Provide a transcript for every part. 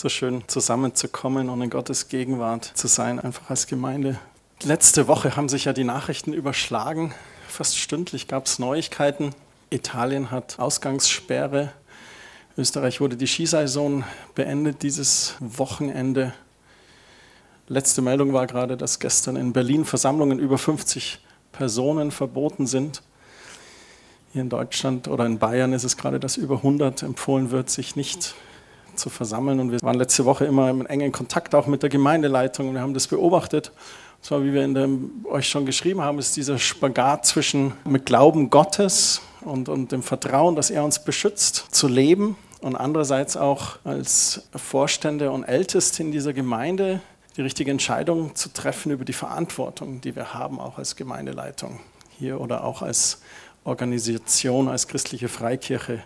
So schön zusammenzukommen und in Gottes Gegenwart zu sein, einfach als Gemeinde. Letzte Woche haben sich ja die Nachrichten überschlagen. Fast stündlich gab es Neuigkeiten. Italien hat Ausgangssperre. Österreich wurde die Skisaison beendet dieses Wochenende. Letzte Meldung war gerade, dass gestern in Berlin Versammlungen über 50 Personen verboten sind. Hier in Deutschland oder in Bayern ist es gerade, dass über 100 empfohlen wird, sich nicht zu versammeln. Und wir waren letzte Woche immer im engen Kontakt auch mit der Gemeindeleitung und wir haben das beobachtet. Und zwar, wie wir dem, euch schon geschrieben haben, ist dieser Spagat zwischen mit Glauben Gottes und, und dem Vertrauen, dass er uns beschützt, zu leben und andererseits auch als Vorstände und Älteste in dieser Gemeinde die richtige Entscheidung zu treffen über die Verantwortung, die wir haben, auch als Gemeindeleitung hier oder auch als Organisation, als christliche Freikirche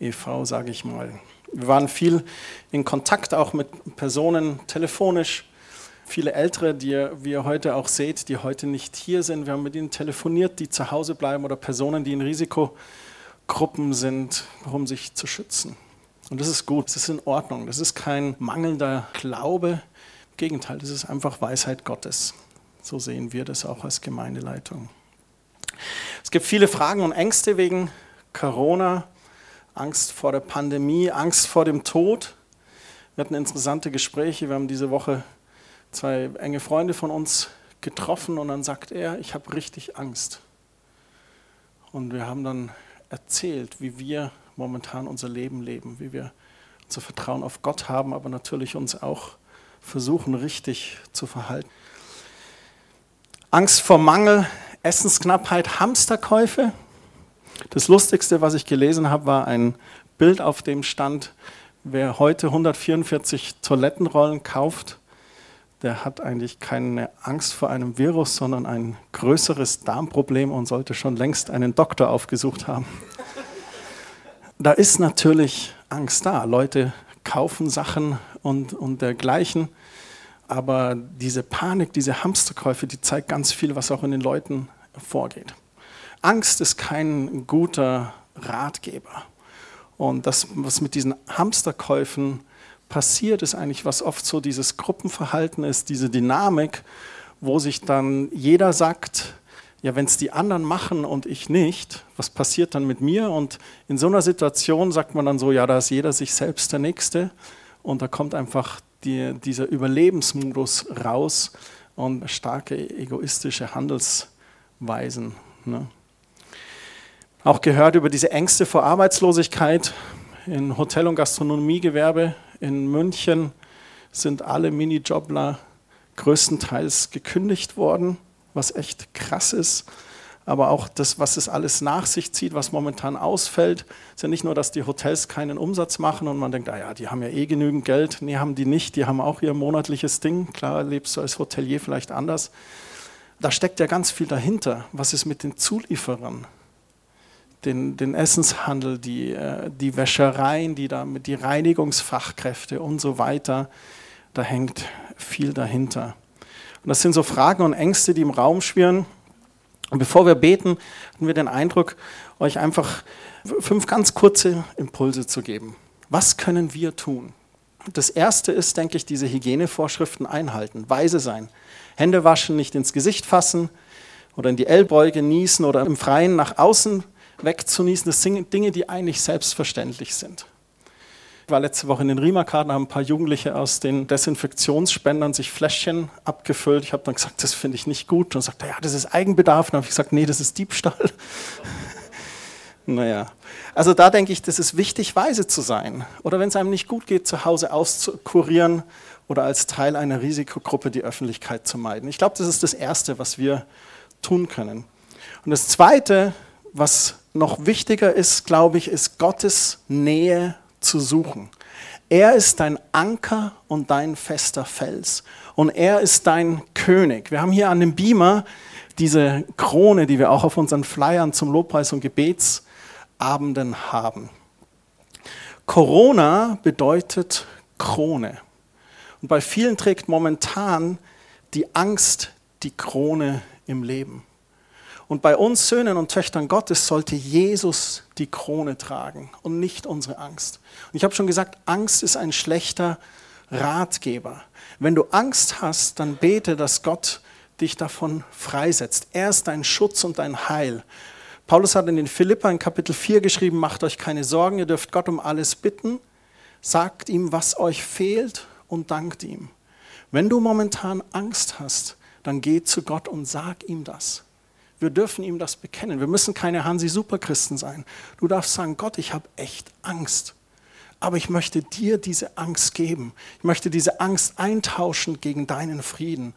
e.V., sage ich mal. Wir waren viel in Kontakt auch mit Personen telefonisch, viele Ältere, die ihr heute auch seht, die heute nicht hier sind. Wir haben mit ihnen telefoniert, die zu Hause bleiben oder Personen, die in Risikogruppen sind, um sich zu schützen. Und das ist gut, das ist in Ordnung, das ist kein mangelnder Glaube. Im Gegenteil, das ist einfach Weisheit Gottes. So sehen wir das auch als Gemeindeleitung. Es gibt viele Fragen und Ängste wegen Corona, Angst vor der Pandemie, Angst vor dem Tod. Wir hatten interessante Gespräche. Wir haben diese Woche zwei enge Freunde von uns getroffen und dann sagt er, ich habe richtig Angst. Und wir haben dann erzählt, wie wir momentan unser Leben leben, wie wir unser Vertrauen auf Gott haben, aber natürlich uns auch versuchen, richtig zu verhalten. Angst vor Mangel, Essensknappheit, Hamsterkäufe. Das Lustigste, was ich gelesen habe, war ein Bild, auf dem stand, wer heute 144 Toilettenrollen kauft, der hat eigentlich keine Angst vor einem Virus, sondern ein größeres Darmproblem und sollte schon längst einen Doktor aufgesucht haben. Da ist natürlich Angst da. Leute kaufen Sachen und, und dergleichen. Aber diese Panik, diese Hamsterkäufe, die zeigt ganz viel, was auch in den Leuten vorgeht. Angst ist kein guter Ratgeber. Und das, was mit diesen Hamsterkäufen passiert, ist eigentlich, was oft so dieses Gruppenverhalten ist, diese Dynamik, wo sich dann jeder sagt, ja, wenn es die anderen machen und ich nicht, was passiert dann mit mir? Und in so einer Situation sagt man dann so, ja, da ist jeder sich selbst der Nächste. Und da kommt einfach die, dieser Überlebensmodus raus und starke egoistische Handelsweisen. Ne? Auch gehört über diese Ängste vor Arbeitslosigkeit in Hotel- und Gastronomiegewerbe in München sind alle Minijobler größtenteils gekündigt worden, was echt krass ist aber auch das, was es alles nach sich zieht, was momentan ausfällt, ist ja nicht nur, dass die Hotels keinen Umsatz machen und man denkt, ah ja, die haben ja eh genügend Geld. Nee, haben die nicht, die haben auch ihr monatliches Ding. Klar, lebst du als Hotelier vielleicht anders. Da steckt ja ganz viel dahinter. Was ist mit den Zulieferern? Den, den Essenshandel, die, äh, die Wäschereien, die, da, die Reinigungsfachkräfte und so weiter. Da hängt viel dahinter. Und das sind so Fragen und Ängste, die im Raum schwirren. Und bevor wir beten, hatten wir den Eindruck, euch einfach fünf ganz kurze Impulse zu geben. Was können wir tun? Das erste ist, denke ich, diese Hygienevorschriften einhalten, weise sein. Hände waschen, nicht ins Gesicht fassen oder in die Ellbeuge niesen oder im Freien nach außen wegzunießen. Das sind Dinge, die eigentlich selbstverständlich sind. Ich war letzte Woche in den Riemerkarten, haben ein paar Jugendliche aus den Desinfektionsspendern sich Fläschchen abgefüllt. Ich habe dann gesagt, das finde ich nicht gut. Und sagte, ja, das ist Eigenbedarf. Dann habe ich gesagt, nee, das ist Diebstahl. naja, also da denke ich, das ist wichtig, weise zu sein. Oder wenn es einem nicht gut geht, zu Hause auszukurieren oder als Teil einer Risikogruppe die Öffentlichkeit zu meiden. Ich glaube, das ist das Erste, was wir tun können. Und das Zweite, was noch wichtiger ist, glaube ich, ist Gottes Nähe zu suchen. Er ist dein Anker und dein fester Fels. Und er ist dein König. Wir haben hier an dem Beamer diese Krone, die wir auch auf unseren Flyern zum Lobpreis- und Gebetsabenden haben. Corona bedeutet Krone. Und bei vielen trägt momentan die Angst die Krone im Leben. Und bei uns Söhnen und Töchtern Gottes sollte Jesus die Krone tragen und nicht unsere Angst. Und ich habe schon gesagt, Angst ist ein schlechter Ratgeber. Wenn du Angst hast, dann bete, dass Gott dich davon freisetzt. Er ist dein Schutz und dein Heil. Paulus hat in den Philippa in Kapitel 4 geschrieben, macht euch keine Sorgen, ihr dürft Gott um alles bitten, sagt ihm, was euch fehlt und dankt ihm. Wenn du momentan Angst hast, dann geh zu Gott und sag ihm das. Wir dürfen ihm das bekennen. Wir müssen keine Hansi-Superchristen sein. Du darfst sagen, Gott, ich habe echt Angst. Aber ich möchte dir diese Angst geben. Ich möchte diese Angst eintauschen gegen deinen Frieden.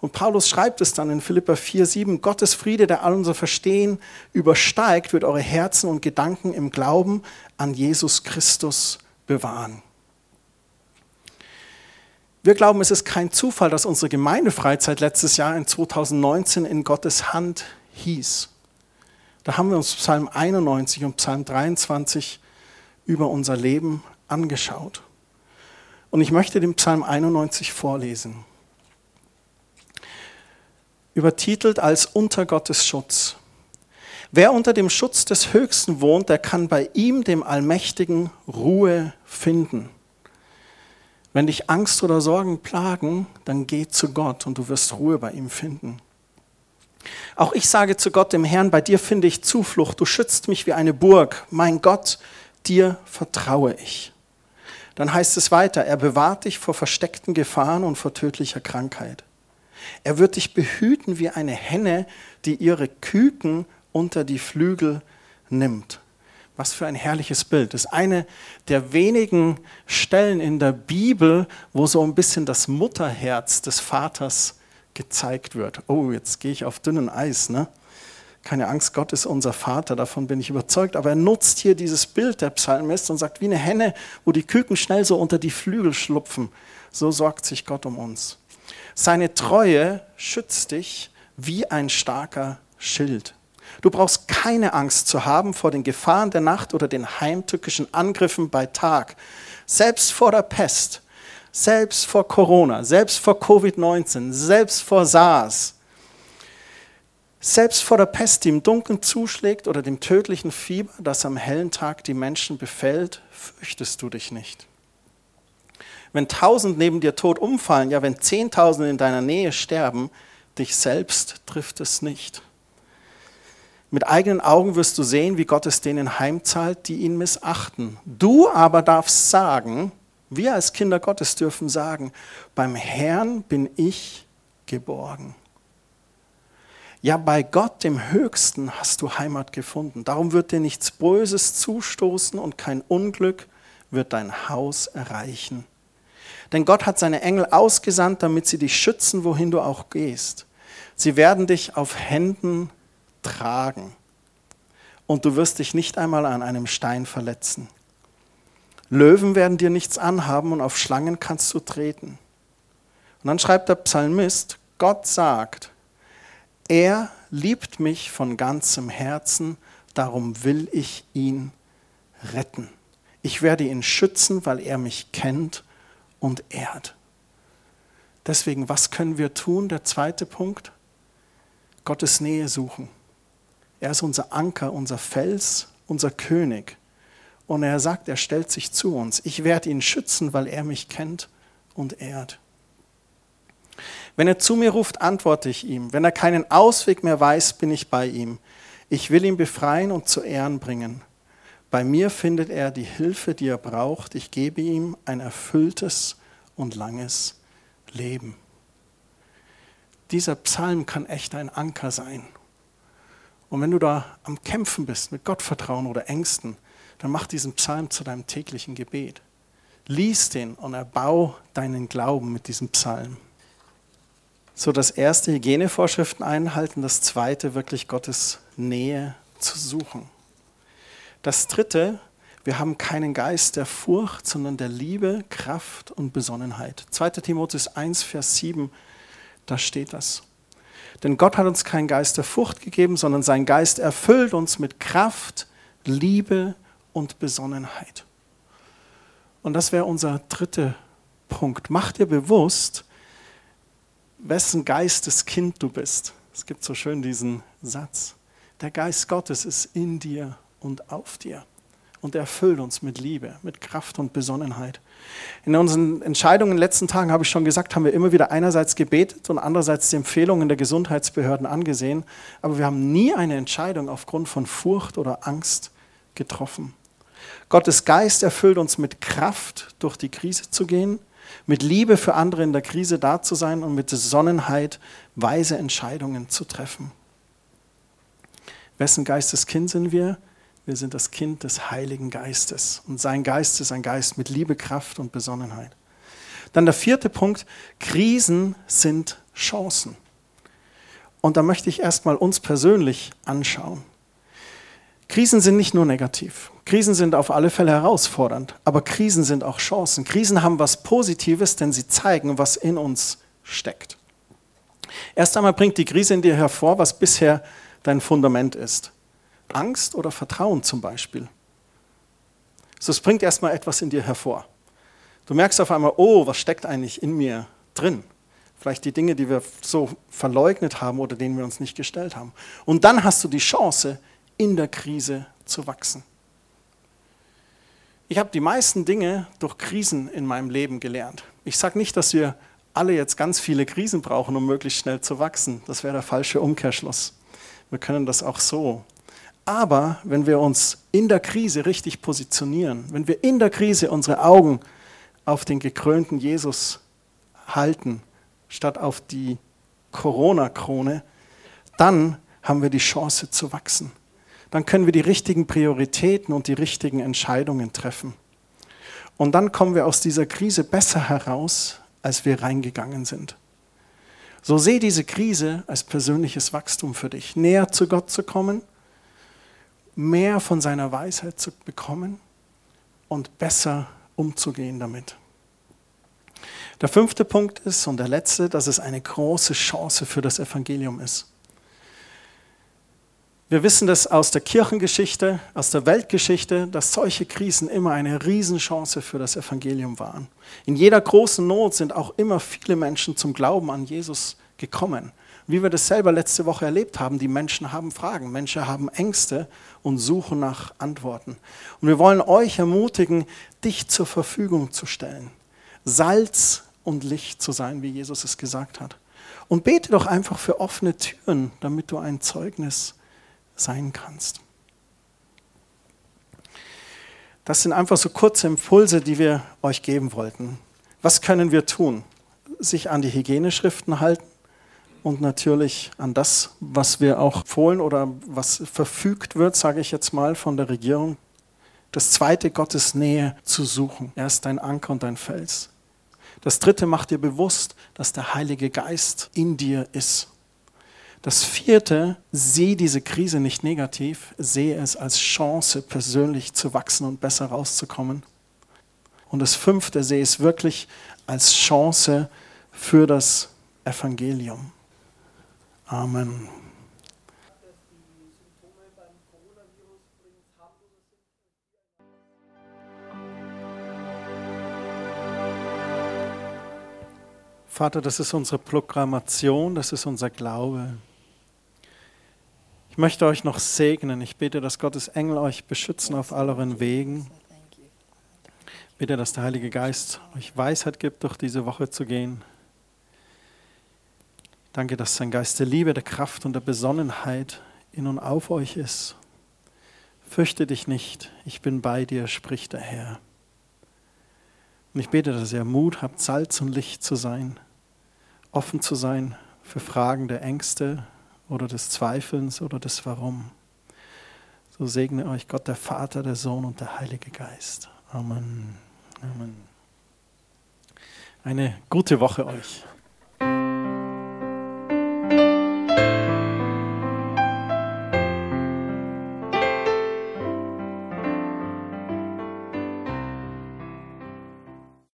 Und Paulus schreibt es dann in Philippa 4, 7, Gottes Friede, der all unser Verstehen übersteigt, wird eure Herzen und Gedanken im Glauben an Jesus Christus bewahren. Wir glauben, es ist kein Zufall, dass unsere Gemeindefreizeit letztes Jahr in 2019 in Gottes Hand hieß. Da haben wir uns Psalm 91 und Psalm 23 über unser Leben angeschaut. Und ich möchte den Psalm 91 vorlesen übertitelt als Unter Gottes Schutz. Wer unter dem Schutz des Höchsten wohnt, der kann bei ihm, dem Allmächtigen, Ruhe finden. Wenn dich Angst oder Sorgen plagen, dann geh zu Gott und du wirst Ruhe bei ihm finden. Auch ich sage zu Gott, dem Herrn, bei dir finde ich Zuflucht, du schützt mich wie eine Burg. Mein Gott, dir vertraue ich. Dann heißt es weiter, er bewahrt dich vor versteckten Gefahren und vor tödlicher Krankheit. Er wird dich behüten wie eine Henne, die ihre Küken unter die Flügel nimmt. Was für ein herrliches Bild. Das ist eine der wenigen Stellen in der Bibel, wo so ein bisschen das Mutterherz des Vaters gezeigt wird. Oh, jetzt gehe ich auf dünnen Eis, ne? Keine Angst, Gott ist unser Vater, davon bin ich überzeugt. Aber er nutzt hier dieses Bild der Psalmist und sagt, wie eine Henne, wo die Küken schnell so unter die Flügel schlupfen, so sorgt sich Gott um uns. Seine Treue schützt dich wie ein starker Schild. Du brauchst keine Angst zu haben vor den Gefahren der Nacht oder den heimtückischen Angriffen bei Tag. Selbst vor der Pest, selbst vor Corona, selbst vor Covid-19, selbst vor SARS, selbst vor der Pest, die im Dunkeln zuschlägt oder dem tödlichen Fieber, das am hellen Tag die Menschen befällt, fürchtest du dich nicht wenn tausend neben dir tot umfallen, ja, wenn zehntausend in deiner Nähe sterben, dich selbst trifft es nicht. Mit eigenen Augen wirst du sehen, wie Gott es denen heimzahlt, die ihn missachten. Du aber darfst sagen, wir als Kinder Gottes dürfen sagen, beim Herrn bin ich geborgen. Ja, bei Gott, dem Höchsten, hast du Heimat gefunden. Darum wird dir nichts Böses zustoßen und kein Unglück wird dein Haus erreichen. Denn Gott hat seine Engel ausgesandt, damit sie dich schützen, wohin du auch gehst. Sie werden dich auf Händen tragen und du wirst dich nicht einmal an einem Stein verletzen. Löwen werden dir nichts anhaben und auf Schlangen kannst du treten. Und dann schreibt der Psalmist, Gott sagt, er liebt mich von ganzem Herzen, darum will ich ihn retten. Ich werde ihn schützen, weil er mich kennt und ehrt. Deswegen, was können wir tun? Der zweite Punkt, Gottes Nähe suchen. Er ist unser Anker, unser Fels, unser König. Und er sagt, er stellt sich zu uns. Ich werde ihn schützen, weil er mich kennt und ehrt. Wenn er zu mir ruft, antworte ich ihm. Wenn er keinen Ausweg mehr weiß, bin ich bei ihm. Ich will ihn befreien und zu Ehren bringen. Bei mir findet er die Hilfe, die er braucht. Ich gebe ihm ein erfülltes und langes Leben. Dieser Psalm kann echt ein Anker sein. Und wenn du da am Kämpfen bist mit Gottvertrauen oder Ängsten, dann mach diesen Psalm zu deinem täglichen Gebet. Lies den und erbau deinen Glauben mit diesem Psalm. So das erste Hygienevorschriften einhalten, das zweite wirklich Gottes Nähe zu suchen. Das dritte, wir haben keinen Geist der Furcht, sondern der Liebe, Kraft und Besonnenheit. 2. Timotheus 1, Vers 7, da steht das. Denn Gott hat uns keinen Geist der Furcht gegeben, sondern sein Geist erfüllt uns mit Kraft, Liebe und Besonnenheit. Und das wäre unser dritter Punkt. Mach dir bewusst, wessen Geisteskind du bist. Es gibt so schön diesen Satz. Der Geist Gottes ist in dir und auf dir. Und er erfüllt uns mit Liebe, mit Kraft und Besonnenheit. In unseren Entscheidungen in den letzten Tagen habe ich schon gesagt, haben wir immer wieder einerseits gebetet und andererseits die Empfehlungen der Gesundheitsbehörden angesehen, aber wir haben nie eine Entscheidung aufgrund von Furcht oder Angst getroffen. Gottes Geist erfüllt uns mit Kraft, durch die Krise zu gehen, mit Liebe für andere in der Krise da zu sein und mit Besonnenheit weise Entscheidungen zu treffen. Wessen Geisteskind sind wir? Wir sind das Kind des Heiligen Geistes. Und sein Geist ist ein Geist mit Liebe, Kraft und Besonnenheit. Dann der vierte Punkt, Krisen sind Chancen. Und da möchte ich erstmal uns persönlich anschauen. Krisen sind nicht nur negativ. Krisen sind auf alle Fälle herausfordernd, aber Krisen sind auch Chancen. Krisen haben was Positives, denn sie zeigen, was in uns steckt. Erst einmal bringt die Krise in dir hervor, was bisher dein Fundament ist. Angst oder Vertrauen zum Beispiel. So, es bringt erstmal etwas in dir hervor. Du merkst auf einmal, oh, was steckt eigentlich in mir drin? Vielleicht die Dinge, die wir so verleugnet haben oder denen wir uns nicht gestellt haben. Und dann hast du die Chance, in der Krise zu wachsen. Ich habe die meisten Dinge durch Krisen in meinem Leben gelernt. Ich sage nicht, dass wir alle jetzt ganz viele Krisen brauchen, um möglichst schnell zu wachsen. Das wäre der falsche Umkehrschluss. Wir können das auch so. Aber wenn wir uns in der Krise richtig positionieren, wenn wir in der Krise unsere Augen auf den gekrönten Jesus halten, statt auf die Corona-Krone, dann haben wir die Chance zu wachsen dann können wir die richtigen Prioritäten und die richtigen Entscheidungen treffen. Und dann kommen wir aus dieser Krise besser heraus, als wir reingegangen sind. So sehe diese Krise als persönliches Wachstum für dich, näher zu Gott zu kommen, mehr von seiner Weisheit zu bekommen und besser umzugehen damit. Der fünfte Punkt ist und der letzte, dass es eine große Chance für das Evangelium ist. Wir wissen das aus der Kirchengeschichte, aus der Weltgeschichte, dass solche Krisen immer eine Riesenchance für das Evangelium waren. In jeder großen Not sind auch immer viele Menschen zum Glauben an Jesus gekommen. Wie wir das selber letzte Woche erlebt haben, die Menschen haben Fragen, Menschen haben Ängste und suchen nach Antworten. Und wir wollen euch ermutigen, dich zur Verfügung zu stellen, Salz und Licht zu sein, wie Jesus es gesagt hat. Und bete doch einfach für offene Türen, damit du ein Zeugnis sein kannst. Das sind einfach so kurze Impulse, die wir euch geben wollten. Was können wir tun? Sich an die Hygieneschriften halten und natürlich an das, was wir auch fohlen oder was verfügt wird, sage ich jetzt mal, von der Regierung. Das zweite, Gottes Nähe zu suchen. Er ist dein Anker und dein Fels. Das dritte, macht dir bewusst, dass der Heilige Geist in dir ist das vierte, sehe diese Krise nicht negativ, sehe es als Chance, persönlich zu wachsen und besser rauszukommen. Und das fünfte, sehe es wirklich als Chance für das Evangelium. Amen. Vater, das ist unsere Proklamation, das ist unser Glaube. Ich möchte euch noch segnen. Ich bete, dass Gottes Engel euch beschützen auf all euren Wegen. Ich bitte, dass der Heilige Geist euch Weisheit gibt, durch diese Woche zu gehen. Danke, dass sein Geist der Liebe, der Kraft und der Besonnenheit in und auf euch ist. Fürchte dich nicht, ich bin bei dir, spricht der Herr. Und ich bete, dass ihr Mut habt, Salz und Licht zu sein, offen zu sein für Fragen der Ängste, oder des Zweifelns oder des Warum. So segne euch Gott, der Vater, der Sohn und der Heilige Geist. Amen. Amen. Eine gute Woche euch.